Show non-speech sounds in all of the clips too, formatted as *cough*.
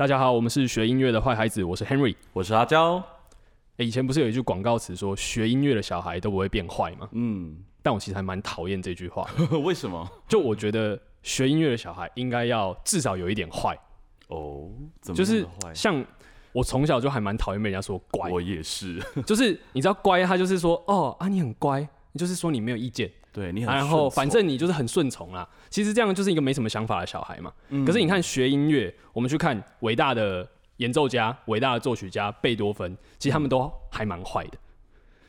大家好，我们是学音乐的坏孩子，我是 Henry。我是阿娇。诶以前不是有一句广告词说学音乐的小孩都不会变坏吗？嗯，但我其实还蛮讨厌这句话，*laughs* 为什么？就我觉得学音乐的小孩应该要至少有一点坏，哦，怎么就是那么坏？像我从小就还蛮讨厌被人家说乖，我也是，*laughs* 就是你知道乖，他就是说哦啊你很乖，就是说你没有意见，对你很啊然后反正你就是很顺从啦。其实这样就是一个没什么想法的小孩嘛。嗯可是你看学音乐，我们去看伟大的演奏家、伟大的作曲家贝多芬，其实他们都还蛮坏的，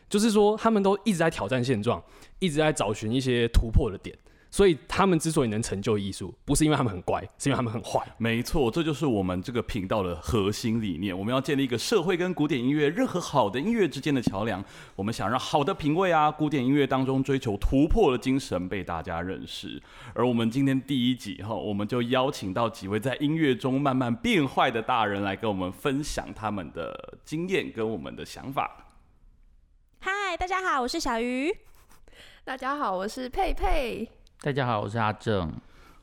就是说他们都一直在挑战现状，一直在找寻一些突破的点。所以他们之所以能成就艺术，不是因为他们很乖，是因为他们很坏。没错，这就是我们这个频道的核心理念。我们要建立一个社会跟古典音乐任何好的音乐之间的桥梁。我们想让好的品味啊，古典音乐当中追求突破的精神被大家认识。而我们今天第一集哈，我们就邀请到几位在音乐中慢慢变坏的大人来跟我们分享他们的经验跟我们的想法。嗨，大家好，我是小鱼。大家好，我是佩佩。大家好，我是阿正。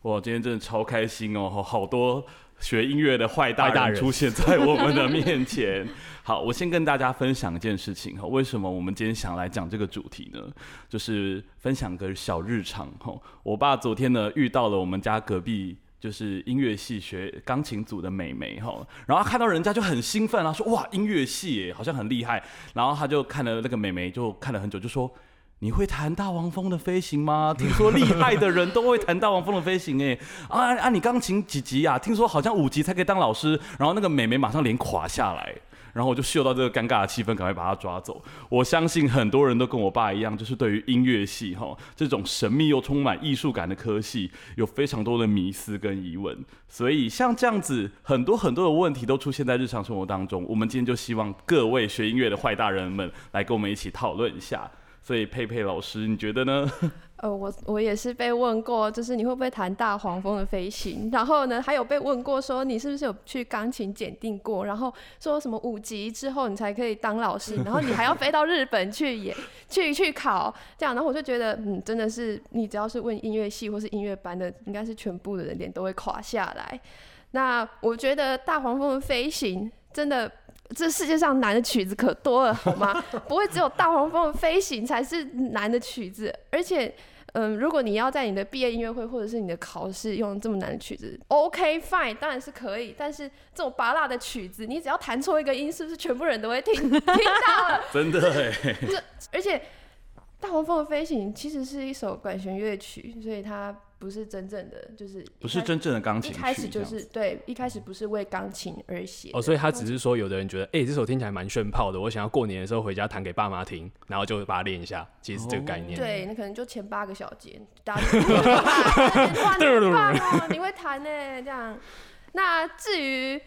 哇，今天真的超开心哦！好好多学音乐的坏大人人出现在我们的面前。*laughs* 好，我先跟大家分享一件事情哈，为什么我们今天想来讲这个主题呢？就是分享个小日常哈。我爸昨天呢遇到了我们家隔壁。就是音乐系学钢琴组的美眉哈，然后看到人家就很兴奋啊，说哇音乐系耶，好像很厉害。然后他就看了那个美眉，就看了很久，就说你会弹大黄蜂的飞行吗？*laughs* 听说厉害的人都会弹大黄蜂的飞行哎。啊啊！你钢琴几级啊？听说好像五级才可以当老师。然后那个美眉马上脸垮下来，然后我就嗅到这个尴尬的气氛，赶快把她抓走。我相信很多人都跟我爸一样，就是对于音乐系哈这种神秘又充满艺术感的科系，有非常多的迷思跟疑问。所以像这样子，很多很多的问题都出现在日常生活当中。我们今天就希望各位学音乐的坏大人们来跟我们一起讨论一下。所以佩佩老师，你觉得呢？*laughs* 呃，我我也是被问过，就是你会不会弹大黄蜂的飞行？然后呢，还有被问过说你是不是有去钢琴检定过？然后说什么五级之后你才可以当老师，*laughs* 然后你还要飞到日本去演 *laughs* 去去考这样。然后我就觉得，嗯，真的是你只要是问音乐系或是音乐班的，应该是全部的人脸都会垮下来。那我觉得大黄蜂的飞行真的。这世界上难的曲子可多了，好吗？*laughs* 不会只有大黄蜂的飞行才是难的曲子，而且，嗯，如果你要在你的毕业音乐会或者是你的考试用这么难的曲子，OK fine，当然是可以。但是这种拔辣的曲子，你只要弹错一个音，是不是全部人都会听听到了？*laughs* 真的哎，而且，大黄蜂的飞行其实是一首管弦乐曲，所以它不是真正的，就是不是真正的钢琴曲，一开始就是对，一开始不是为钢琴而写哦，所以他只是说，有的人觉得，哎、这首听起来蛮炫炮的，我想要过年的时候回家弹给爸妈听，然后就把它练一下，其实是这个概念。对，那可能就前八个小节，大家就哇，你很棒哦，你会弹呢，这样。那至于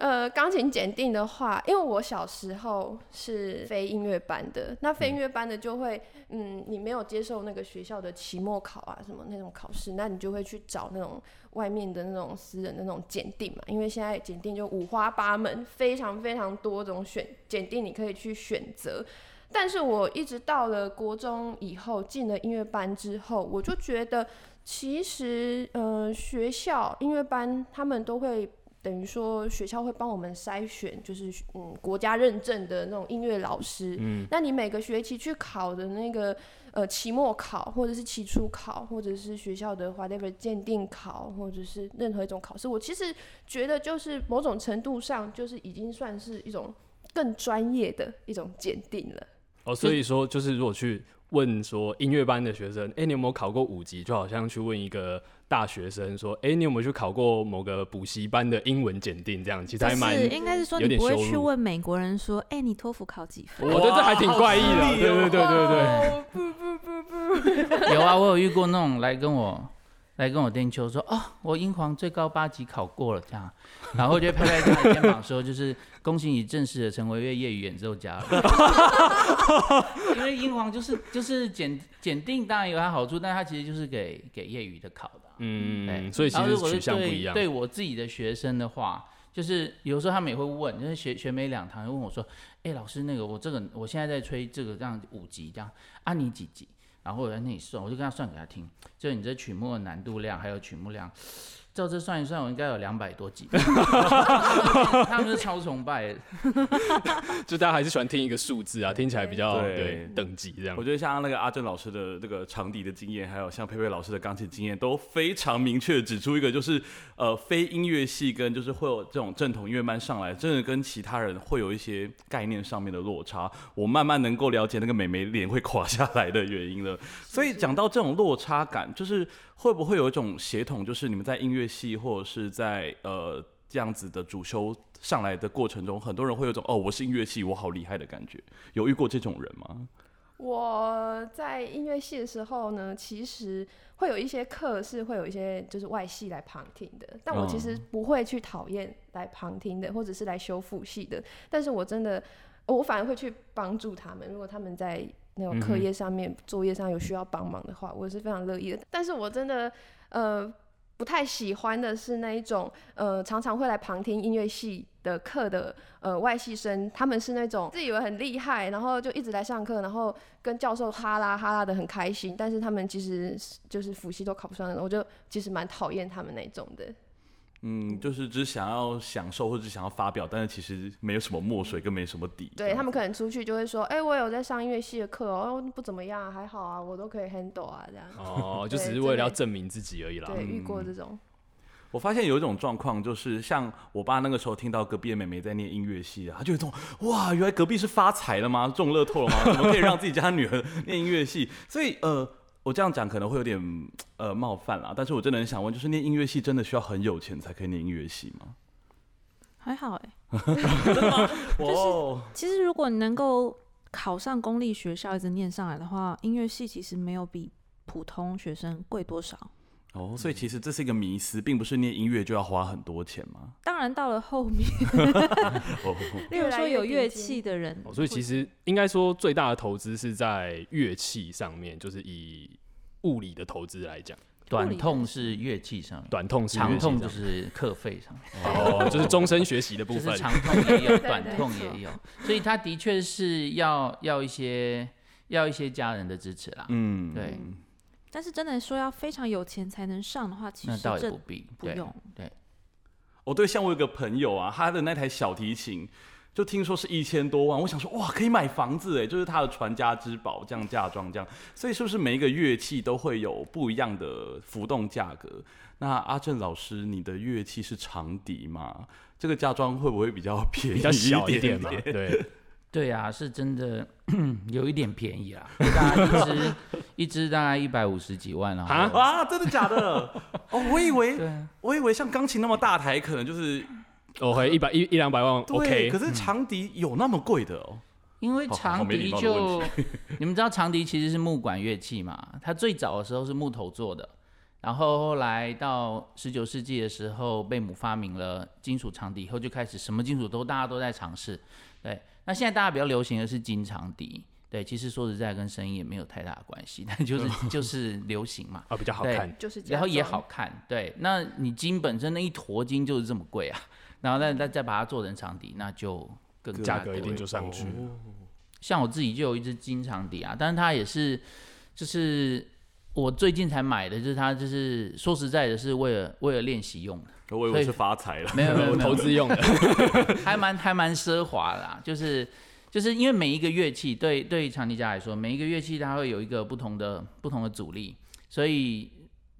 呃钢琴检定的话，因为我小时候是非音乐班的，那非音乐班的就会，嗯，你没有接受那个学校的期末考啊什么那种考试，那你就会去找那种外面的那种私人的那种检定嘛，因为现在检定就五花八门，非常非常多种选检定你可以去选择。但是我一直到了国中以后，进了音乐班之后，我就觉得其实呃学校音乐班他们都会等于说学校会帮我们筛选，就是嗯国家认证的那种音乐老师。嗯，那你每个学期去考的那个呃期末考，或者是期初考，或者是学校的 whatever 鉴定考，或者是任何一种考试，我其实觉得就是某种程度上就是已经算是一种更专业的一种鉴定了。哦，所以说就是如果去问说音乐班的学生，哎、你有没有考过五级？就好像去问一个大学生说，哎、你有没有去考过某个补习班的英文检定？这样其实还蛮，应该是说你不会去问美国人说，哎、你托福考几分？我觉得这还挺怪异的，对对对对对。哦不不不不，*laughs* 有啊，我有遇过那种来跟我来跟我颠秋说，哦，我英皇最高八级考过了这样，然后就拍拍他的肩膀说，就是恭喜你正式的成为一位业余演奏家了。*laughs* 因为英皇就是就是检检定当然有它好处，但它其实就是给给业余的考的啊。嗯，所以其实取向不一样。对我自己的学生的话，就是有时候他们也会问，就是学学没两堂，问我说：“哎、老师，那个我这个我现在在吹这个这样五级这样，啊你几级？”然后我在那里算，我就跟他算给他听，就是你这曲目的难度量还有曲目量，照这算一算，我应该有两百多集。*laughs* *laughs* 他们是超崇拜，*laughs* 就大家还是喜欢听一个数字啊，听起来比较对对等级这样我。觉得像那个阿正老师的这个长笛的经验，还有像佩佩老师的钢琴经验，都非常明确指出一个，就是呃，非音乐系跟就是会有这种正统音乐班上来，真的跟其他人会有一些概念上面的落差。我慢慢能够了解那个美眉脸会垮下来的原因了。所以讲到这种落差感，就是会不会有一种协同，就是你们在音乐系或者是在呃这样子的主修上来的过程中，很多人会有种哦，我是音乐系，我好厉害的感觉。有遇过这种人吗？我在音乐系的时候呢，其实会有一些课是会有一些就是外系来旁听的，但我其实不会去讨厌来旁听的，或者是来修辅系的。但是我真的，我反而会去帮助他们。如果他们在那种课业上面、作业上有需要帮忙的话，我是非常乐意的。但是我真的，呃。不太喜欢的是那一种，呃，常常会来旁听音乐系的课的，呃，外系生，他们是那种自以为很厉害，然后就一直来上课，然后跟教授哈拉哈拉的很开心，但是他们其实就是辅系都考不上的，我就其实蛮讨厌他们那种的。嗯，就是只想要享受或者想要发表，但是其实没有什么墨水，跟没什么底。对他们可能出去就会说，哎、我有在上音乐系的课哦，不怎么样，还好啊，我都可以 handle 啊，这样。哦，*laughs* 就只是为了要证明自己而已啦。对，遇过这种。我发现有一种状况，就是像我爸那个时候听到隔壁的妹妹在念音乐系啊，他就有种哇，原来隔壁是发财了吗？中乐透了吗？怎么可以让自己家女儿 *laughs* 念音乐系？所以呃，我这样讲可能会有点呃冒犯啦，但是我真的很想问，就是念音乐系真的需要很有钱才可以念音乐系吗？还好哎、*laughs* 就是，其实如果你能够考上公立学校，一直念上来的话，音乐系其实没有比普通学生贵多少。哦，所以其实这是一个迷思，并不是念音乐就要花很多钱吗？当然到了后面，*laughs* 哦，*laughs* 例如说有乐器的人，哦所以其实应该说最大的投资是在乐器上面，就是以物理的投资来讲，短痛是乐器上面，短痛是长痛就是课费上面，哦，就是终身学习的部分。就是长痛也有，*laughs* 短痛也有，所以他的确是要要一些要一些家人的支持啦。嗯，对但是真的说要非常有钱才能上的话，其实这倒也不必，不用。对哦，对，像我有个朋友啊，他的那台小提琴就听说是一千多万，我想说哇，可以买房子哎，就是他的传家之宝，这样嫁妆这样，所以是不是每一个乐器都会有不一样的浮动价格？那阿正老师，你的乐器是长笛吗？这个嫁妆会不会比较 *laughs* 便宜比较小一点点嘛，对，对啊，是真的有一点便宜啦，大概一只一只大概一百五十几万啊啊。啊？真的假的？哦，我以为啊，我以为像钢琴那么大台，可能就是哦，还一百一一两百万对，OK 可。是长笛有那么贵的哦？因为长笛就你们知道长笛其实是木管乐器嘛，它最早的时候是木头做的，然后后来到十九世纪的时候，贝姆发明了金属长笛以后，就开始什么金属都大家都在尝试。对，那现在大家比较流行的是金长笛。对，其实说实在跟声音也没有太大的关系，但就是就是流行嘛。啊，比较好看。就是。然后也好看，对。那你金本身那一坨金就是这么贵啊，然后再再再把它做成长笛，那就更价格一定就上去了。像我自己就有一支金长笛啊，但是它也是，就是我最近才买的，就是它就是说实在的，是为了为了练习用的，我以为是发财了。没有没有我 *laughs* 没有投资用的，*laughs* 还蛮还蛮奢华啦，就是就是因为每一个乐器对对长笛家来说，每一个乐器它会有一个不同的不同的阻力，所以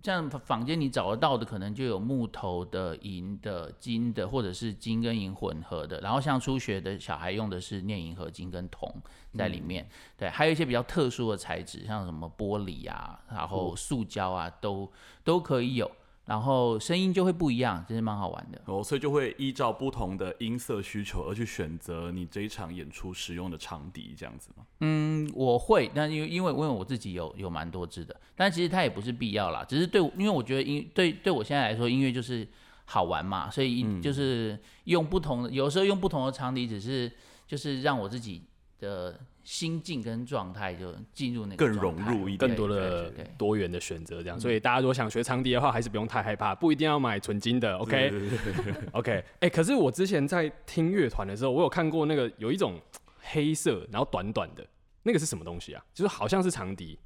像坊间你找得到的，可能就有木头的、银的、金的，或者是金跟银混合的。然后像初学的小孩用的是镍银合金跟铜在里面，对，还有一些比较特殊的材质，像什么玻璃啊，然后塑胶啊，都都可以有。然后声音就会不一样，真是蛮好玩的。哦，所以就会依照不同的音色需求而去选择你这一场演出使用的长笛，这样子吗？嗯，我会，但因为因为因为我自己有有蛮多支的，但其实它也不是必要啦，只是对，因为我觉得音对对我现在来说，音乐就是好玩嘛，所以嗯就是用不同的，有时候用不同的长笛，只是就是让我自己的心境跟状态就进入那个更融入一点更多的多元的选择，这样。所以大家如果想学长笛的话，还是不用太害怕，不一定要买纯金的，OK 对对对对 *laughs* OK。哎，可是我之前在听乐团的时候，我有看过那个有一种黑色，然后短短的，那个是什么东西啊？就是好像是长笛，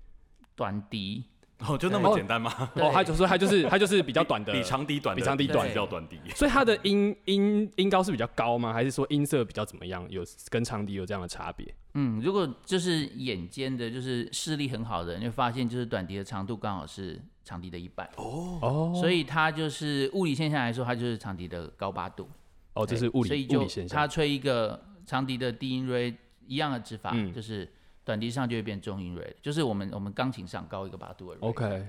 短笛，哦，就那么简单吗？哦，他就说他就是他就是比较短的，比长笛短，比长笛短叫短笛。*laughs* 所以它的音音音高是比较高吗？还是说音色比较怎么样？有跟长笛有这样的差别？嗯，如果就是眼尖的，就是视力很好的人，就发现就是短笛的长度刚好是长笛的一半，哦哦所以它就是物理现象来说，它就是长笛的高八度。哦，这是物理所以就物理现象。它吹一个长笛的低音瑞一样的指法，嗯就是短笛上就会变中音瑞，就是我们我们钢琴上高一个八度的瑞。OK，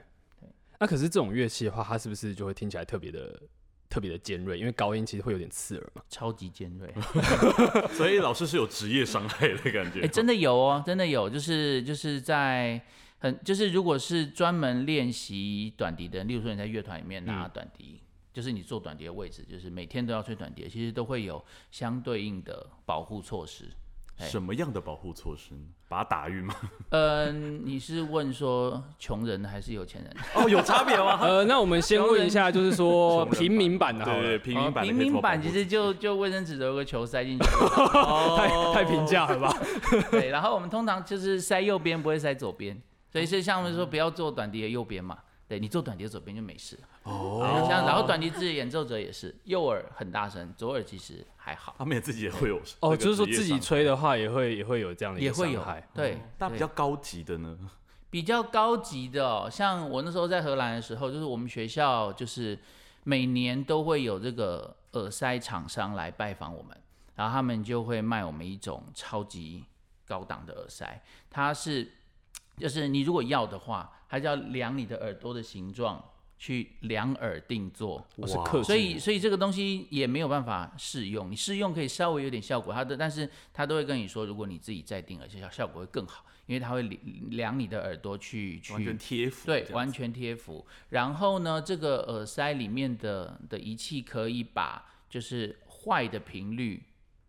那可是这种乐器的话，它是不是就会听起来特别的特别的尖锐？因为高音其实会有点刺耳嘛。超级尖锐，*laughs* *laughs* 所以老师是有职业伤害的感觉。哎、真的有哦，真的有，就是就是在很就是如果是专门练习短笛的人，例如说你在乐团里面拿短笛，就是你做短笛的位置，就是每天都要吹短笛，其实都会有相对应的保护措施。哎什么样的保护措施呢？把它打晕吗？嗯，你是问说穷人还是有钱人？哦，有差别吗？*laughs* 呃，那我们先问一下，就是说 *laughs* 平民版的好对对，平民版哦平民版其实就就卫生纸有个球塞进去，*laughs* 太太平价了吧？对，然后我们通常就是塞右边，不会塞左边，所以是像我们说不要做短笛的右边嘛，对你做短笛的左边就没事。哦，像然后短笛自己演奏者也是，右耳很大声，左耳其实还好，他们也自己也会有哦，就是说自己吹的话，也会也会有这样的也会有伤害。对，那比较高级的呢？比较高级的、哦，像我那时候在荷兰的时候，就是我们学校就是每年都会有这个耳塞厂商来拜访我们，然后他们就会卖我们一种超级高档的耳塞，它是就是你如果要的话，它就要量你的耳朵的形状。去量耳定做，哇哦是克制所以所以这个东西也没有办法试用。你试用可以稍微有点效果，它的但是它都会跟你说，如果你自己再定，耳效效果会更好，因为它会量量你的耳朵去去完全贴服，对完全贴服。然后呢，这个耳塞里面的的仪器可以把就是坏的频率，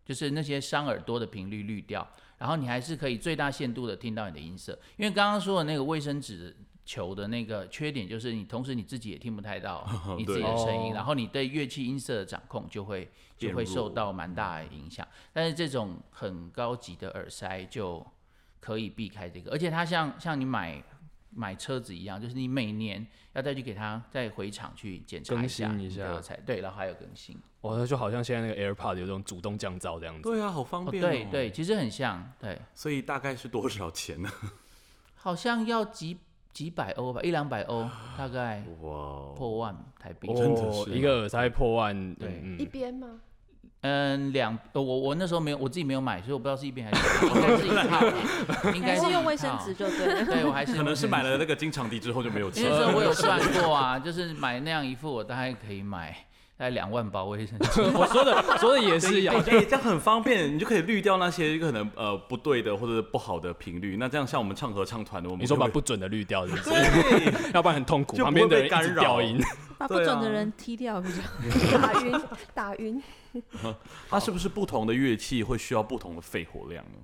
就是那些伤耳朵的频率滤掉，然后你还是可以最大限度的听到你的音色。因为刚刚说的那个卫生纸球的那个缺点就是你同时你自己也听不太到 *laughs* 你自己的声音，哦然后你对乐器音色的掌控就会就会受到蛮大的影响。但是这种很高级的耳塞就可以避开这个，而且它像像你买买车子一样，就是你每年要再去给它再回厂去检查一下你新一下对，然后还有更新。哇，那就好像现在那个 AirPod 有这种主动降噪这样子。对啊，好方哦，便、对对，，其实很像，对，所以大概是多少钱呢？*laughs* 好像要几几百欧吧，一两百欧，大概哇哦，破万台币。真的是哦，一个耳塞破万，对嗯一边吗？嗯，两呃我我那时候没有，我自己没有买，所以我不知道是一边还是两边 *laughs* 应该是一套，应该是用卫生纸就对了。对我还是可能是买了那那个金场地之后就没有吃因为那时候了。我有算过啊，就是买那样一副，我大概可以买大概两万包卫生纸。我说的说的也是一哎、样。这样很方便，你就可以滤掉那些可能呃不对的或者不好的频率。那这样像我们唱合唱团的，我们你说把不准的滤掉，是不是？对，*laughs* 要不然很痛苦，旁边的人掉音。把不准的人踢掉比较。*laughs* 打晕，打晕。*laughs* 它是不是不同的乐器会需要不同的肺活量呢？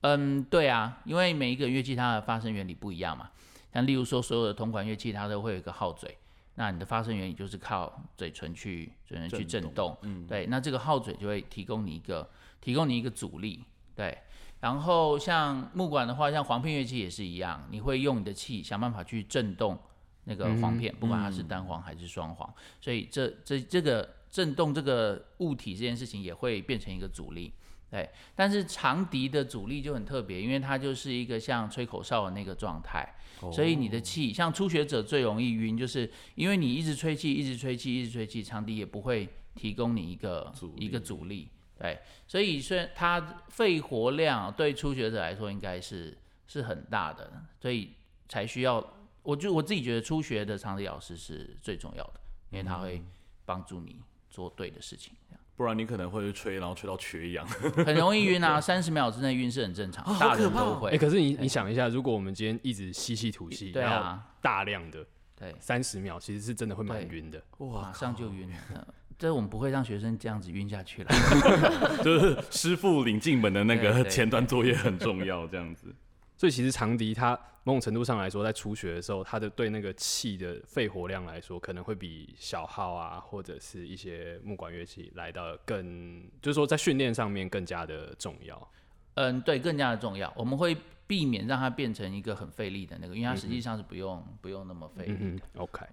嗯，对啊，因为每一个乐器它的发声原理不一样嘛。像例如说，所有的铜管乐器它都会有一个号嘴，那你的发声原理就是靠嘴唇去嘴唇去震震动。嗯，对，那这个号嘴就会提供你一个提供你一个阻力，对。然后像木管的话，像簧片乐器也是一样，你会用你的气想办法去震动那个簧片，不管它是单簧还是双簧，所以这这这个震动这个物体这件事情也会变成一个阻力。对，但是长笛的阻力就很特别，因为它就是一个像吹口哨的那个状态，所以你的气，像初学者最容易晕，就是因为你一直吹气，一直吹气，一直吹气，长笛也不会提供你一个一个阻力。对，所以虽然它肺活量对初学者来说应该是是很大的，所以才需要。我就我自己觉得初学的长笛老师是最重要的，因为他会帮助你做对的事情，这样不然你可能会吹，然后吹到缺氧。*laughs* 很容易晕啊，三十秒之内晕是很正常，大人都会。哎，可是你你想一下，如果我们今天一直吸气吐气，对啊，大量的对，三十秒，其实是真的会蛮晕的。马上就晕了。嗯这我们不会让学生这样子晕下去了。*laughs* 就是师傅领进门的那个前端作业很重要，这样子。*laughs* 所以其实长笛它某种程度上来说，在初学的时候，它的对那个气的肺活量来说，可能会比小号啊，或者是一些木管乐器来的更，就是说在训练上面更加的重要。嗯，对，更加的重要。我们会避免让它变成一个很费力的那个，因为它实际上是不用不用那么费力。嗯，OK。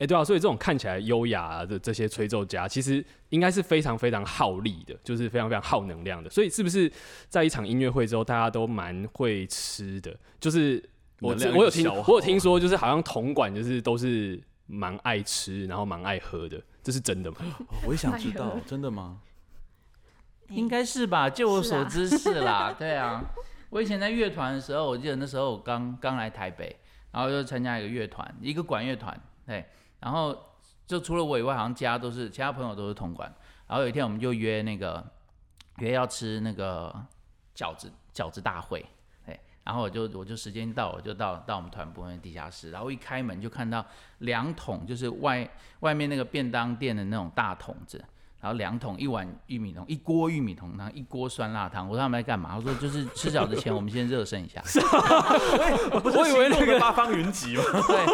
哎、对啊，所以这种看起来优雅的这些吹奏家，其实应该是非常非常耗力的，就是非常非常耗能量的。所以是不是在一场音乐会之后，大家都蛮会吃的？就是我我有听我有听说，就是好像铜管就是都是蛮爱吃，然后蛮爱喝的，这是真的吗？哦我也想知道，真的吗？应该是吧？就我是啊所知是啦，*laughs* 对啊。我以前在乐团的时候，我记得那时候我刚刚来台北，然后就参加一个乐团，一个管乐团，对。然后就除了我以外，好像其他都是其他朋友都是铜管。然后有一天我们就约那个约要吃那个饺子饺子大会，对。然后我就我就时间到，我就到到我们团部那地下室，然后一开门就看到两桶，就是外外面那个便当店的那种大桶子，然后两桶一碗玉米浓，一锅玉米浓汤，一锅酸辣汤。我说他们在干嘛？他说就是吃饺子前 *laughs* 我们先热身一下。*laughs* 我以为那个八方云集嘛？对，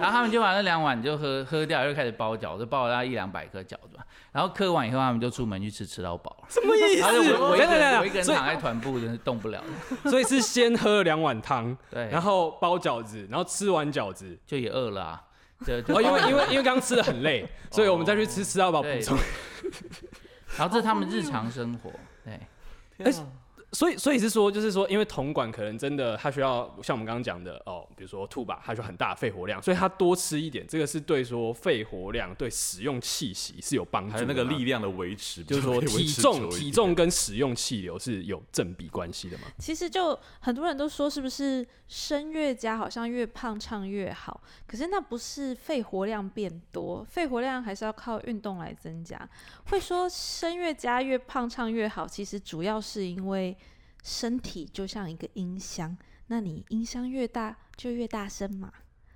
然后他们就把那两碗就喝喝掉，又开始包饺子，包了大概一两百颗饺子吧。然后嗑完以后，他们就出门去吃，吃到饱。什么意然后就我我一个等等等人我一个人躺在团部，真是动不了了。*laughs* 所以是先喝两碗汤，对，然后包饺子，然后吃完饺子，就也饿了啊。对，因为因为因为刚刚吃的很累，*laughs* 所以我们再去吃吃到饱补充。*laughs* 然后这是他们日常生活。对，天啊所以，所以是说，就是说，因为铜管可能真的它需要像我们刚刚讲的哦，比如说兔吧，它需要很大的肺活量，所以它多吃一点，这个是对说肺活量、对使用气息是有帮助的。还有那个力，量的维持，就是说体重、体重跟使用气流是有正比关系的嘛？其实就很多人都说，是不是声乐家好像越胖唱越好？可是那不是肺活量变多，肺活量还是要靠运动来增加。会说声乐家越胖唱越好，其实主要是因为身体就像一个音箱，那你音箱越大就越大声嘛。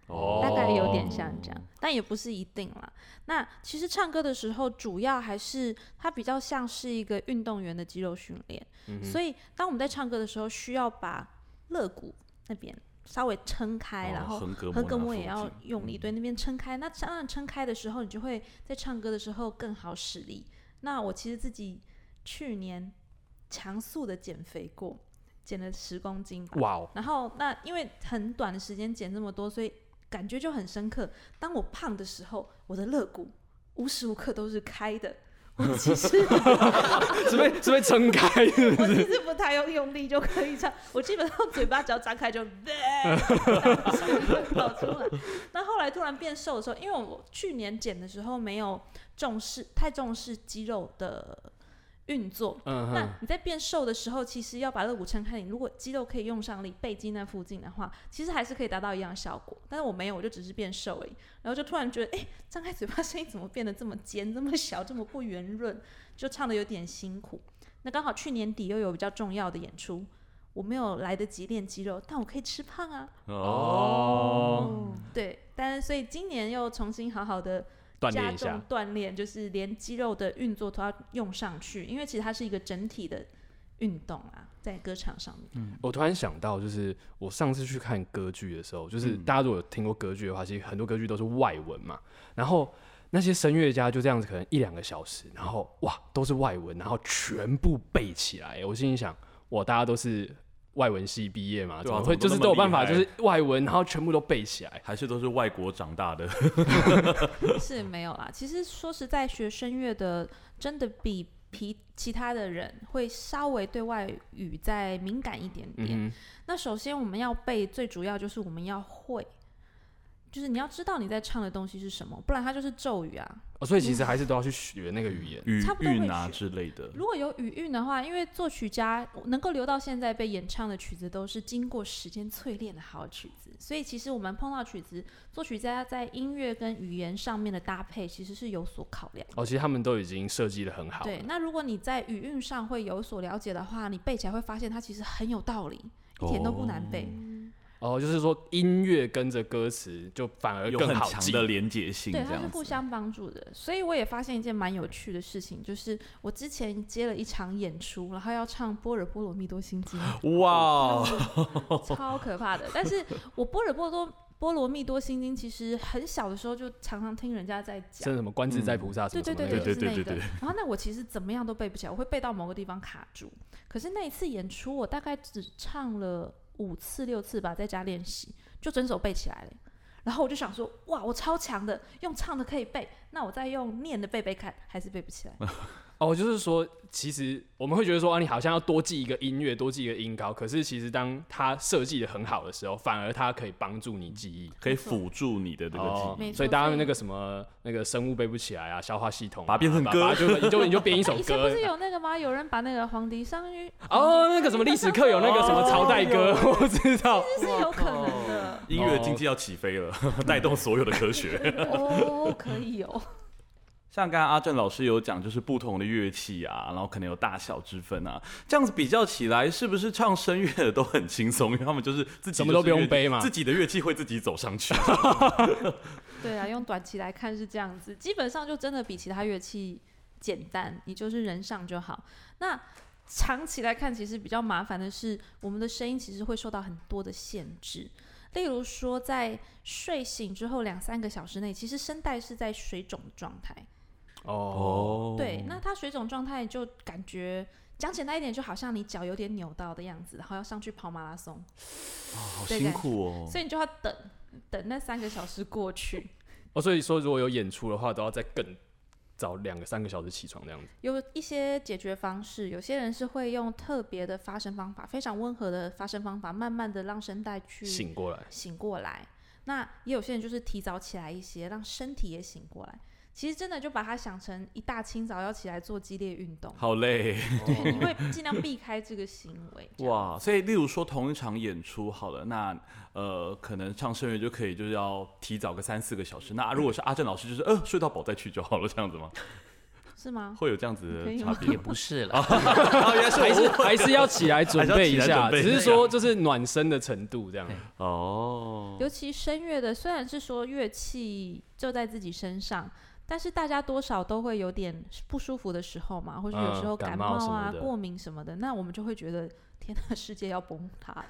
哦大概有点像这样，但也不是一定啦。那其实唱歌的时候，主要还是它比较像是一个运动员的肌肉训练，嗯所以当我们在唱歌的时候，需要把肋骨那边稍微撑开，哦然后横膈膜也要用力，对那边撑开。那当然撑开的时候，你就会在唱歌的时候更好使力。那我其实自己去年强速的减肥过，减了十公斤。哇哦，然后那因为很短的时间减这么多，所以感觉就很深刻。当我胖的时候，我的肋骨无时无刻都是开的。*laughs* 我其实是被是 *laughs* 被撑开，是不我？其实不太用用力就可以唱，我基本上嘴巴只要张开就 *laughs* 跑出来。那后来突然变瘦的时候，因为我去年减的时候没有重视太重视肌肉的运作，嗯，那你在变瘦的时候，其实要把肋骨撑开。你如果肌肉可以用上力，背肌那附近的话，其实还是可以达到一样效果。但是我没有，我就只是变瘦而已。然后就突然觉得，哎、张开嘴巴声音怎么变得这么尖、这么小、这么不圆润，就唱的有点辛苦。那刚好去年底又有比较重要的演出，我没有来得及练肌肉，但我可以吃胖啊。哦，对，但是所以今年又重新好好的锻炼一下。锻炼，就是连肌肉的运作都要用上去，因为其实它是一个整体的运动啊，在歌场上面。嗯我突然想到，就是我上次去看歌剧的时候，就是嗯大家如果有听过歌剧的话，其实很多歌剧都是外文嘛，然后那些声乐家就这样子，可能一两个小时，然后哇都是外文，然后全部背起来。我心里想，哇，大家都是外文系毕业嘛，怎么会就是都有办法，就是外文，然后全部都背起来。还是都是外国长大的，*laughs* 是没有啦。其实说实在，学声乐的真的比其其他的人会稍微对外语再敏感一点点。嗯那首先我们要背，最主要就是我们要会，就是你要知道你在唱的东西是什么，不然它就是咒语啊。哦，所以其实还是都要去学那个语言。语韵啊之类的。如果有语韵的话，因为作曲家能够留到现在被演唱的曲子，都是经过时间淬炼的好曲子，所以其实我们碰到曲子，作曲家在音乐跟语言上面的搭配，其实是有所考量。哦，其实他们都已经设计的很好。对，那如果你在语韵上会有所了解的话，你背起来会发现它其实很有道理，一点都不难背。哦，就是说音乐跟着歌词就反而有很强记。的连结性，对，这。它是互相帮助的，所以我也发现一件蛮有趣的事情，就是我之前接了一场演出，然后要唱《波尔波罗蜜多心经》，*laughs* 哇，*laughs* 超可怕的。但是我波尔波多波罗蜜多心经其实很小的时候就常常听人家在讲像。什么观自在菩萨什对对对对对对对。然后那我其实怎么样都背不起来，我会背到某个地方卡住。可是那一次演出，我大概只唱了五次六次吧，在家练习，就整首背起来了。然后我就想说，哇，我超强的，用唱的可以背，那我再用念的背背看，还是背不起来。*laughs* 哦，就是说，其实我们会觉得说啊，你好像要多记一个音乐，多记一个音高，可是其实当它设计的很好的时候，反而它可以帮助你记忆。可以辅助你的这个记忆。没错所以大家那个什么那个生物背不起来啊，消化系统啊、把它变成歌就你就你就编一首歌以前不是。有那个吗？有人把那个皇帝上去，哦，那个什么历史课有那个什么朝代歌，我知道。其实是有可能的。音乐经济要起飞了，*laughs* 带动所有的科学。*laughs* 哦，可以哦。像刚刚阿正老师有讲，就是不同的乐器啊，然后可能有大小之分啊，这样子比较起来，是不是唱声乐的都很轻松？因为他们就是自己什么都不用背嘛自己的乐器会自己走上去。*laughs* 对啊，用短期来看是这样子，基本上就真的比其他乐器简单，你就是人上就好。那长期来看，其实比较麻烦的是，我们的声音其实会受到很多的限制。例如说，在睡醒之后两三个小时内，其实声带是在水肿的状态。哦，对，那它水肿状态就感觉讲简单一点，就好像你脚有点扭到的样子，然后要上去跑马拉松，好辛苦哦。所以你就要等等那三个小时过去。*laughs* 哦，所以说如果有演出的话，都要再更早两个三个小时起床这样子。有一些解决方式，有些人是会用特别的发声方法，非常温和的发声方法，慢慢的让声带去醒过来，醒过来。那也有些人就是提早起来一些，让身体也醒过来。其实真的就把它想成一大清早要起来做激烈运动，好累对，你会尽量避开这个行为。*laughs* 哇！所以，例如说同一场演出，好了，那呃，可能唱声乐就可以就是要提早个三四个小时。那如果是阿正老师，就是呃睡到饱再去就好了，这样子吗？是吗？会有这样子的差别也不是了，*laughs* 哦，原来是还是 *laughs* 还是要起来准备一下，只是说就是暖身的程度这样。哦，尤其声乐的，虽然是说乐器就在自己身上，但是大家多少都会有点不舒服的时候嘛，或者有时候嗯感感冒冒啊、嗯、冒过敏什么的，那我们就会觉得天呐，世界要崩塌。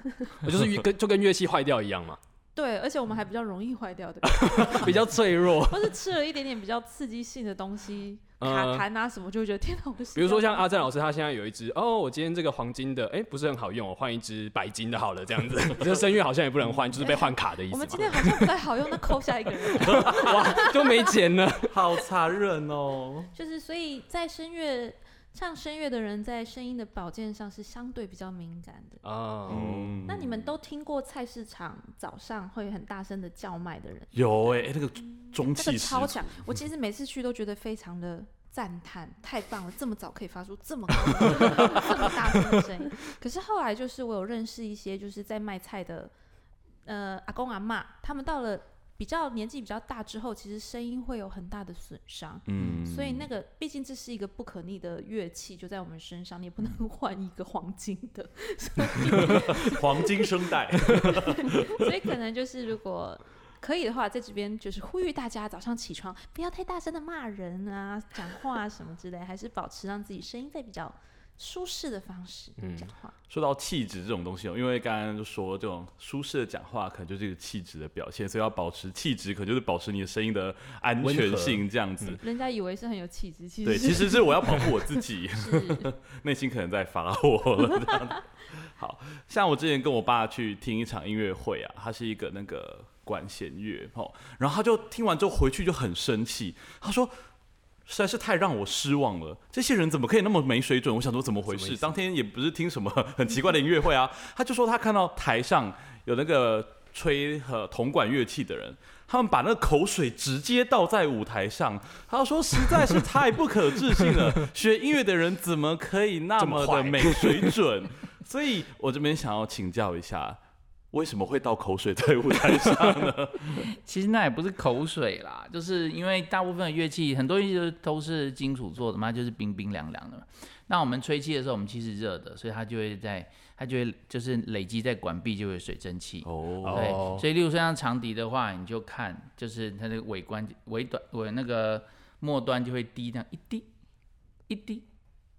我 *laughs* 就是跟就跟乐器坏掉一样嘛，对，而且我们还比较容易坏掉的，*laughs* 比较脆弱。或是吃了一点点比较刺激性的东西，卡嗯痰啊什么，就会觉得天哪，我的比如说像阿赞，老师，他现在有一只哦，我今天这个黄金的，哎、不是很好用，我换一只白金的好了，这样子。*laughs* 这声乐好像也不能换，就是被换卡的意思嘛我们。今天好像不太好用，那扣下一个人。*laughs* 哇，就没钱了。好残忍哦。就是所以在声乐唱声乐的人，在声音的保健上是相对比较敏感的。啊，嗯那你们都听过菜市场早上会很大声的叫卖的人？有哎、欸那个中气十足个超强，我其实每次去都觉得非常的赞叹，太棒了，这么早可以发出这么高 *laughs* 这么大声的声音。可是后来就是我有认识一些就是在卖菜的，呃，阿公阿妈，他们到了比较年纪比较大之后，其实声音会有很大的损伤。嗯。所以那个毕竟这是一个不可逆的乐器，就在我们身上，你也不能换一个黄金的，*laughs* *laughs* 黄金声带，*laughs* 所以可能就是如果可以的话，在这边就是呼吁大家早上起床不要太大声的骂人啊、讲话啊什么之类，还是保持让自己声音在比较舒适的方式嗯讲话。说到气质这种东西哦，因为刚刚就说这种舒适的讲话，可能就是一个气质的表现，所以要保持气质，可能就是保持你的声音的安全性这样子。人家以为是很有气质，其实对，其实是我要保护我自己，*laughs* 内心可能在发火了。这样子好像我之前跟我爸去听一场音乐会啊，他是一个那个管弦乐哦，然后他就听完之后回去就很生气，他说。实在是太让我失望了，这些人怎么可以那么没水准？我想说怎么回事？当天也不是听什么 *laughs* 很奇怪的音乐会啊，他就说他看到台上有那个吹和铜管乐器的人，他们把那个口水直接倒在舞台上，他说实在是太不可置信了，*laughs* 学音乐的人怎么可以那么的没水准？所以我这边想要请教一下，为什么会倒口水在舞台上呢？*laughs* 其实那也不是口水啦，就是因为大部分的乐器，很多乐器都是金属做的嘛，就是冰冰凉凉的嘛。那我们吹气的时候，我们气是热的，所以它就会在，它就会就是累积在管壁，就会水蒸气。哦，对，哦所以例如说像长笛的话，你就看，就是它的尾关尾短尾那个末端就会滴这样一滴一滴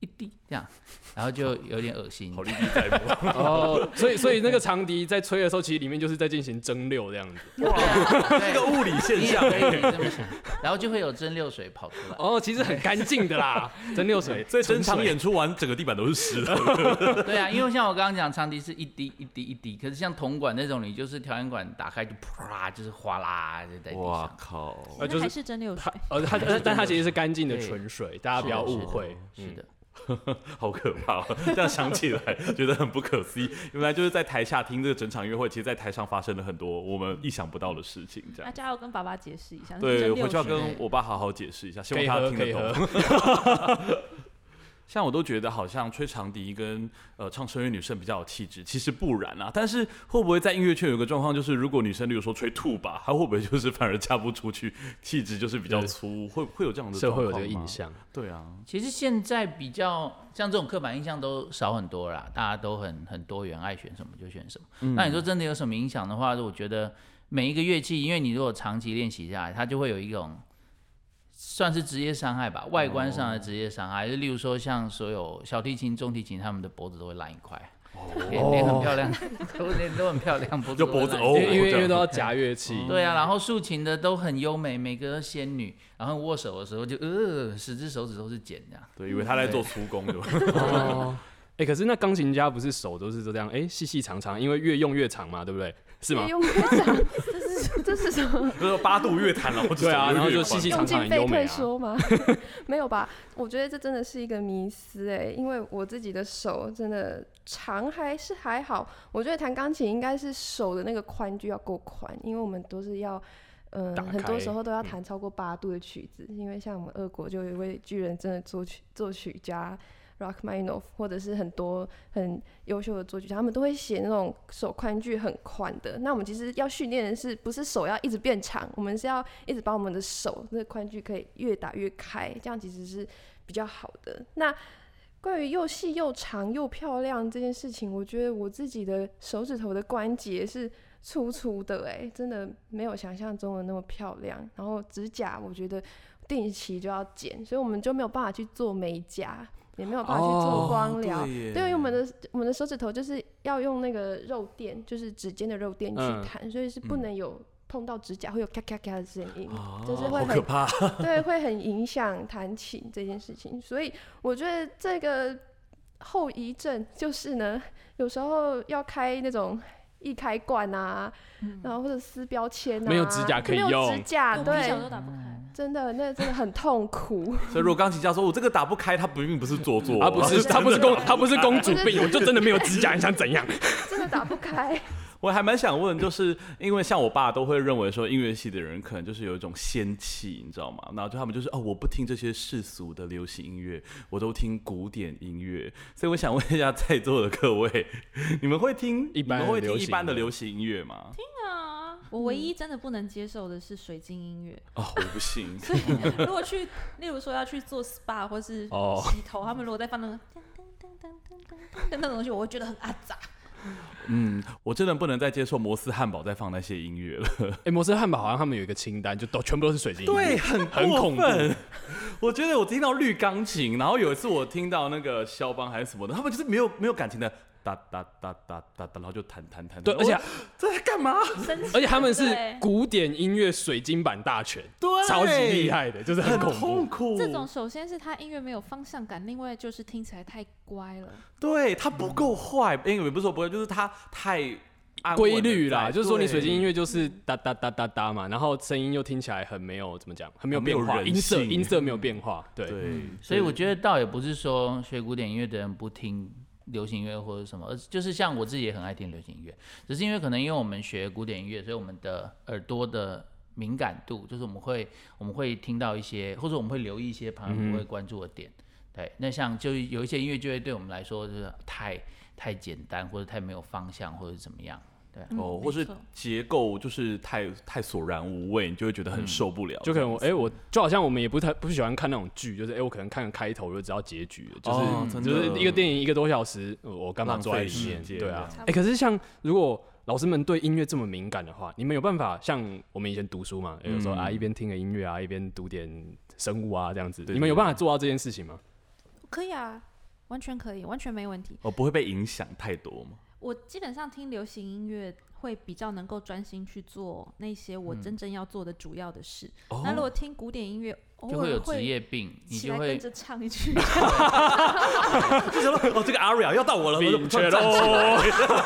一滴这样，然后就有点恶心好。历历在目。哦，所以所以那个长笛在吹的时候，其实里面就是在进行蒸馏这样子。这个物理现象可以这么想，然后就会有蒸馏水跑出来。哦，其实很干净的啦，蒸馏水。所以整场演出完，整个地板都是湿的。对啊，因为像我刚刚讲，长笛是一滴一滴一滴，可是像铜管那种，你就是调音管打开就啪，就是哗啦就在地哇。靠！那还是蒸馏水。呃，它但它其实是干净的纯水，大家不要误会。是的，*laughs* 好可怕、哦！这样想起来觉得很不可思议。原来就是在台下听这个整场音乐会，其实在台上发生了很多我们意想不到的事情。这那样，加油跟爸爸解释一下。对，回去要跟我爸好好解释一下，希望他听得懂。。像我都觉得好像吹长笛跟呃唱声乐女生比较有气质，其实不然啊。但是会不会在音乐圈有个状况，就是如果女生例如说吹吐吧，她会不会就是反而嫁不出去，气质就是比较粗，会会有这样的社会有这个印。象。对啊，其实现在比较像这种刻板印象都少很多啦，大家都很很多元，爱选什么就选什么。嗯那你说真的有什么影响的话，我觉得每一个乐器，因为你如果长期练习下来，它就会有一种算是职业伤害吧，外观上的职业伤害。就例如说，像所有小提琴、中提琴，他们的脖子都会烂一块，脸脸很漂亮，*laughs* 都脸都很漂亮，脖子就脖子哦因为因为都要夹乐器。对啊，然后竖琴的都很优美，每个都仙女，然后握手的时候就呃，十只手指都是茧这样。对，以为他在做粗工的。*laughs* 哦，哎，可是那钢琴家不是手都是这样，哎，细细长长，因为越用越长嘛，对不对？是吗？用乐长，这是这是什么？*laughs* 就是八度乐坛，了对啊然后就细细长长很优美啊说吗？*laughs* 没有吧？我觉得这真的是一个迷思哎，因为我自己的手真的长还是还好。我觉得弹钢琴应该是手的那个宽距要够宽，因为我们都是要。嗯，很多时候都要弹超过八度的曲子，因为像我们俄国就有一位巨人真的作曲作曲家 Rachmaninoff，或者是很多很优秀的作曲家，他们都会写那种手宽距很宽的。那我们其实要训练的是，不是手要一直变长，我们是要一直把我们的手那个宽距可以越打越开，这样其实是比较好的。那关于又细又长又漂亮这件事情，我觉得我自己的手指头的关节是粗粗的、欸，真的没有想象中的那么漂亮。然后指甲，我觉得定期就要剪，所以我们就没有办法去做美甲，也没有办法去做光疗。哦对，因为我们的我们的手指头就是要用那个肉垫，就是指尖的肉垫去嗯弹，所以是不能有碰到指甲会有咔咔咔的声音，哦就是会很可怕。*laughs* 对，会很影响弹琴这件事情。所以我觉得这个后遗症就是呢，有时候要开那种易开罐啊，然后或者撕标签啊，没有指甲可以没有用指甲，对小对都，打不开。真的那真的很痛苦。所以如果钢琴家说我这个打不开，他不并不是做作，啊，不是，他不是公，他不是公主病，*laughs* 我就真的没有指甲，你想怎样？真的打不开。我还蛮想问，就是因为像我爸都会认为说音乐系的人可能就是有一种仙气，你知道吗？然后就他们就是哦，我不听这些世俗的流行音乐，我都听古典音乐。所以我想问一下在座的各位，你们会听一般会听一般的的流行音乐吗？听啊，我唯一真的不能接受的是水晶音乐。哦，我不信。所以如果去，例如说要去做 SPA 或是哦洗头，他们如果在放那个 *laughs* 噔噔噔噔噔噔噔那种东西，我会觉得很阿杂。*laughs* 嗯，我真的不能再接受摩斯汉堡再放那些音乐了。*laughs* 哎，摩斯汉堡好像他们有一个清单，就都全部都是水晶音乐。对，很很恐怖。*laughs* 我觉得我听到绿钢琴，然后有一次我听到那个肖邦还是什么的，他们就是没有没有感情的哒哒哒哒哒哒，然后就弹弹弹。对，而且这在干嘛？而且他们是古典音乐水晶版大全，对，超级厉，害的，就是很很恐怖。痛苦。这种首先是他音乐没有方向感，另外就是听起来太乖了。对他不够坏，因为不是说不会，就是他太规律啦，就是说你水晶音乐就是哒哒哒哒哒嘛，然后声音又听起来很没有怎么讲，很没有变化，音色音色没有变化，对，所以我觉得倒也不是说学古典音乐的人不听流行音乐或者什么，而就是像我自己也很爱听流行音乐，只是因为可能因为我们学古典音乐，所以我们的耳朵的敏感度，就是我们会我们会听到一些，或者我们会留意一些旁人不会关注的点。对，那像就有一些音乐就会对我们来说就是太太简单，或者太没有方向，或者怎么样。对啊，哦，嗯或是结构就是太太索然无味，你就会觉得很受不了。就可能我哎、这样子我就好像我们也不太不喜欢看那种剧，就是哎、我可能看个开头就知道结局了，就是、哦真的就是一个电影一个多小时，呃我干嘛坐在里面？时间对啊，哎、可是像如果老师们对音乐这么敏感的话，你们有办法像我们以前读书嘛，有时候、嗯啊一边听个音乐啊，一边读点生物啊这样子，对你们有办法做到这件事情吗？可以啊，完全可以，完全没问题。哦，不会被影响太多吗？我基本上听流行音乐会比较能够专心去做那些我真正要做的主要的事。嗯那如果听古典音乐，偶就会有职业病，你就会跟着唱一句。*laughs* 就想说哦，这个 aria 要到我了，我就明突然站起来，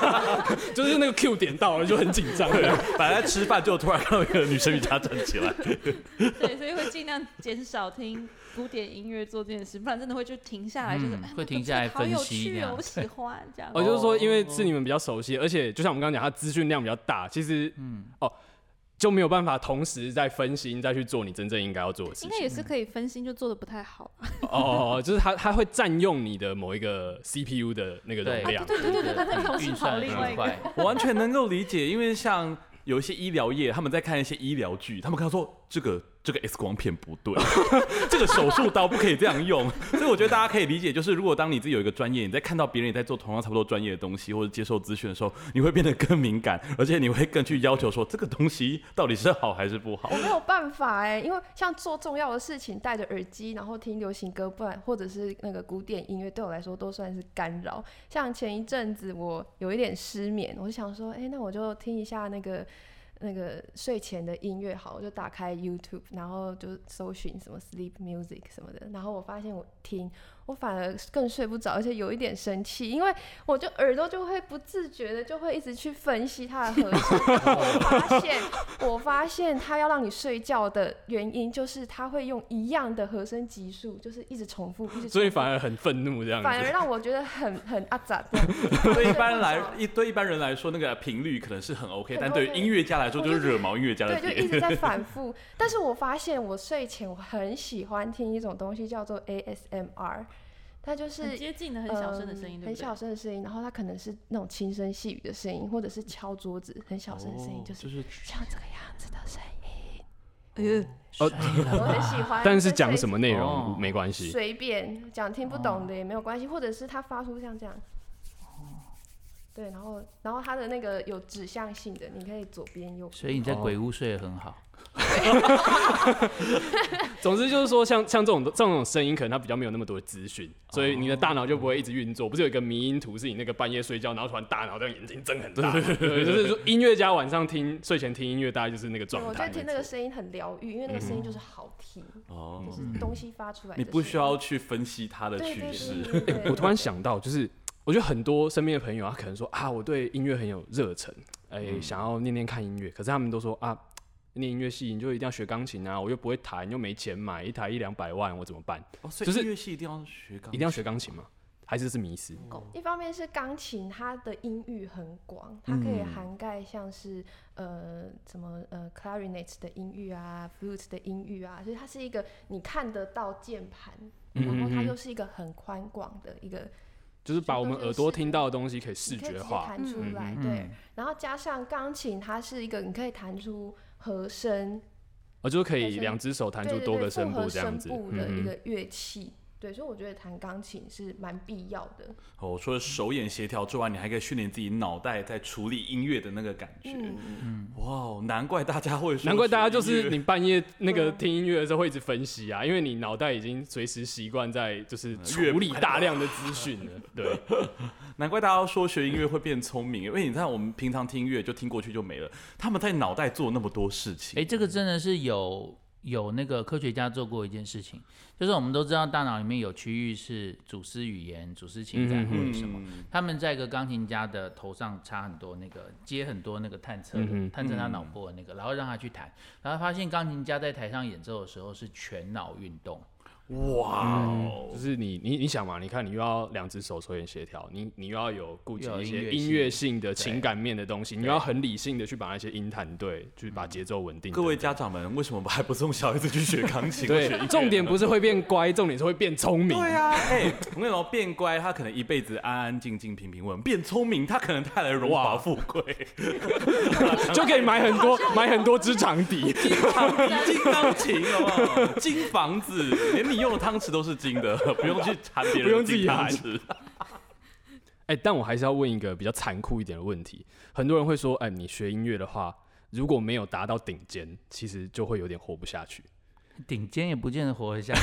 *laughs* 就是那个 Q 点到了就很紧张。本来吃饭，就突然看到一个女生瑜伽站起来。*laughs* 对，所以会尽量减少听古典音乐做这件事，不然真的会就停下来，就是会停下来分析好有趣哦，我喜欢这样。哦，就是说，因为是你们比较熟悉，而且就像我们刚刚讲，它资讯量比较大，其实，嗯，哦，就没有办法同时在分心再去做你真正应该要做的事情。应该也是可以分心，就做的不太好。哦，就是它它会占用你的某一个 CPU 的那个容对量。对对对对，它在同时跑运算另外一个。*laughs* 我完全能够理解，因为像有一些医疗业，他们在看一些医疗剧，他们看到说这个这个 X 光片不对，*laughs* 这个手术刀不可以这样用，所以我觉得大家可以理解，就是如果当你自己有一个专业，你在看到别人也在做同样差不多专业的东西，或者接受资讯的时候，你会变得更敏感，而且你会更去要求说这个东西到底是好还是不好我。没有办法哎，因为像做重要的事情，戴着耳机，然后听流行歌，不然或者是那个古典音乐，对我来说都算是干扰。像前一阵子我有一点失眠，我就想说，哎、那我就听一下那个那个睡前的音乐好，我就打开 YouTube，然后就搜寻什么 sleep music 什么的，然后我发现我听。我反而更睡不着，而且有一点生气，因为我就耳朵就会不自觉的就会一直去分析它的和声。我发现，我发现它要让你睡觉的原因，就是它会用一样的和声级数，就是一直重复，一直所以反而很愤怒这样子。反而让我觉得很很阿杂。对一般来一对一般人来说，那个频率可能是很 OK，很但对于音乐家来说就是惹毛音乐家的对，就。一直在 *laughs* 反复。但是我发现我睡前我很喜欢听一种东西叫做 ASMR，它就是接近的很小声的声音，对对？嗯很小声的声音，然后它可能是那种轻声细语的声音，或者是敲桌子很小声的声音，就是哦就是像这个样子的声音。哎呦，哦我很喜欢。*laughs* 但是讲什么内哦容没关系。随便讲听不懂的也没有关系，或者是他发出像这样。对，然后然后它的那个有指向性的，你可以左边右边。所以你在鬼屋睡得很好。*laughs* 总之就是说像，像这种这种声音，可能它比较没有那么多的资讯，所以你的大脑就不会一直运作。不是有一个迷音图，是你那个半夜睡觉，然后突然大脑这样眼睛睁很大吗，对，就是说音乐家晚上听睡前听音乐，大概就是那个，状态。我觉得听那个声音很疗愈，因为那个声音就是好听，哦就，是东西发出来的声音。你不需要去分析它的趋势。*laughs* 我突然想到，就是我觉得很多身边的朋友啊，可能说啊，我对音乐很有热忱，哎、嗯想要念念看音乐，可是他们都说啊，念音乐系你就一定要学钢琴啊，我又不会弹，又没钱买一台一两百万，我怎么办？哦，所以音乐系一定要学钢，一定要学钢琴吗？还是是迷失？一方面是钢琴，它的音域很广，它可以嗯涵盖像是呃什么呃 clarinet 的音域啊，flute 的音域啊，所以它是一个你看得到键盘，嗯然后它嗯嗯又是一个很宽广的一个就是把我们耳朵听到的东西可以视觉化。弹出来，嗯对。然后加上钢琴，它是一个你可以弹出和声，哦，就是可以两只手弹出多个声部这样子。部的一嗯个乐器。对，所以我觉得弹钢琴是蛮必要的。哦，除了手眼协调之外，你还可以训练自己脑袋在处理音乐的那个感觉。嗯，哇哦，难怪大家会说，难怪大家就是你半夜那个嗯听音乐的时候会一直分析啊，因为你脑袋已经随时习惯在就是处理大量的资讯了。*laughs* 对，难怪大家说学音乐会变聪明，因为你看我们平常听音乐就听过去就没了，他们在脑袋做那么多事情。哎、这个真的是有有那个科学家做过一件事情，就是我们都知道大脑里面有区域是主思语言、主思情感嗯或者什么。嗯。他们在一个钢琴家的头上插很多那个接很多那个探测的、嗯探测他脑波的那个，然后让他去弹，然后发现钢琴家在台上演奏的时候是全脑运动，哇哦，就是你你你想嘛，你看你又要两只手手眼协调，你你又要有顾及一些音乐性的情感面的东西，你要很理性的去把那些音弹对，去把节奏稳定。各位家长们，为什么还不送小孩子去学钢琴？*laughs* 对，重点不是会变乖，重点是会变聪明。对啊，哎、我跟你说，变乖，他可能一辈子安安静静、平平稳；变聪明，他可能带来荣华富贵。*laughs* *laughs* 就可以买很多买很多支长笛。场地金钢琴，哦？金房子，连你用的汤匙都是金的，*laughs* 不用去缠别人不用自己金汤匙。*laughs* 哎、但我还是要问一个比较残酷一点的问题。很多人会说，哎、你学音乐的话，如果没有达到顶尖，其实就会有点活不下去。*laughs* 顶尖也不见得活得下来。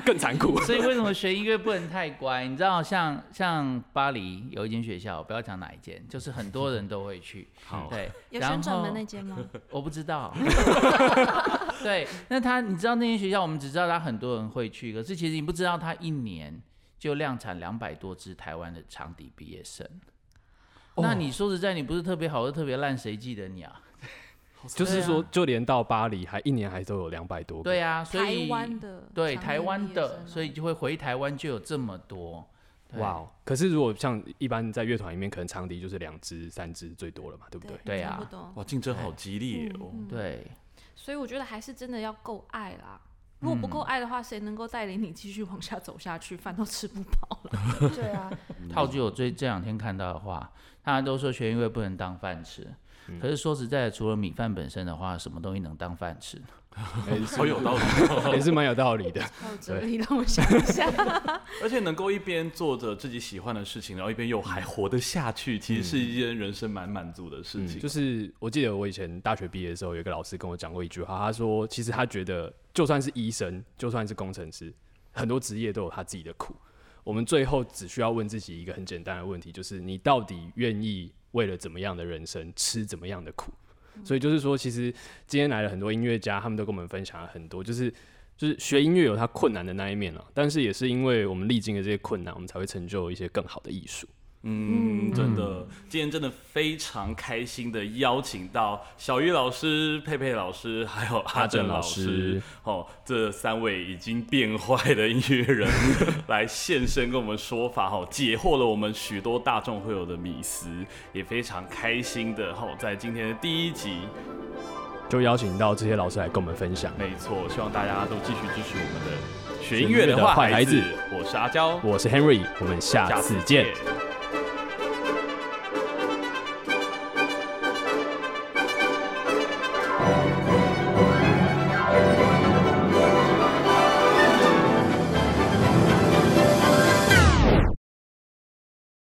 *laughs* 更残酷。*laughs* 所以为什么学音乐不能太乖？你知道像，像巴黎有一间学校，不要讲哪一间，就是很多人都会去。好，对，有旋转门那间吗？我不知道。对，那他你知道那间学校，我们只知道他很多人会去，可是其实你不知道他一年就量产两百多支台湾的长笛毕业生。那你说实在，你不是特别好，或特别烂，谁记得你啊？就是说，就连到巴黎，还一年还都有两百多个。对啊，所台以湾的对台湾的，所以就会回台湾就有这么多。对哇哦！可是如果像一般在乐团里面，可能长笛就是两支、三支最多了嘛，对不对？对啊。哇，竞争好激烈哦。嗯对，所以我觉得还是真的要够爱啦。如果不够爱的话，谁能够带领你继续往下走下去？饭都吃不饱了。*laughs* 对啊，套句我最这两天看到的话，大家都说学音乐不能当饭吃，嗯可是说实在，除了米饭本身的话，什么东西能当饭吃？好有道理，*laughs* 也是蛮有道理的。好有哲理，让我想一下。而且能够一边做着自己喜欢的事情，然后一边又还活得下去，其实是一件人生蛮满足的事嗯，情。就是我记得我以前大学毕业的时候，有一个老师跟我讲过一句话，他说，其实他觉得就算是医生，就算是工程师，很多职业都有他自己的苦。我们最后只需要问自己一个很简单的问题，就是你到底愿意为了怎么样的人生吃怎么样的苦？所以就是说，其实今天来了很多音乐家，他们都跟我们分享了很多，就是就是学音乐有它困难的那一面啊，但是也是因为我们历经了这些困难，我们才会成就一些更好的艺术。嗯，真的，今天真的非常开心的邀请到小鱼老师、佩佩老师，还有阿正老师，哦，这三位已经变坏的音乐人 *laughs* 来现身跟我们说法，哈，解惑了我们许多大众会有的迷思，也非常开心的，哈，在今天的第一集，就邀请到这些老师来跟我们分享。没错，希望大家都继续支持我们的学音乐的坏孩子孩子，我是阿娇，我是 Henry，我们下次见。见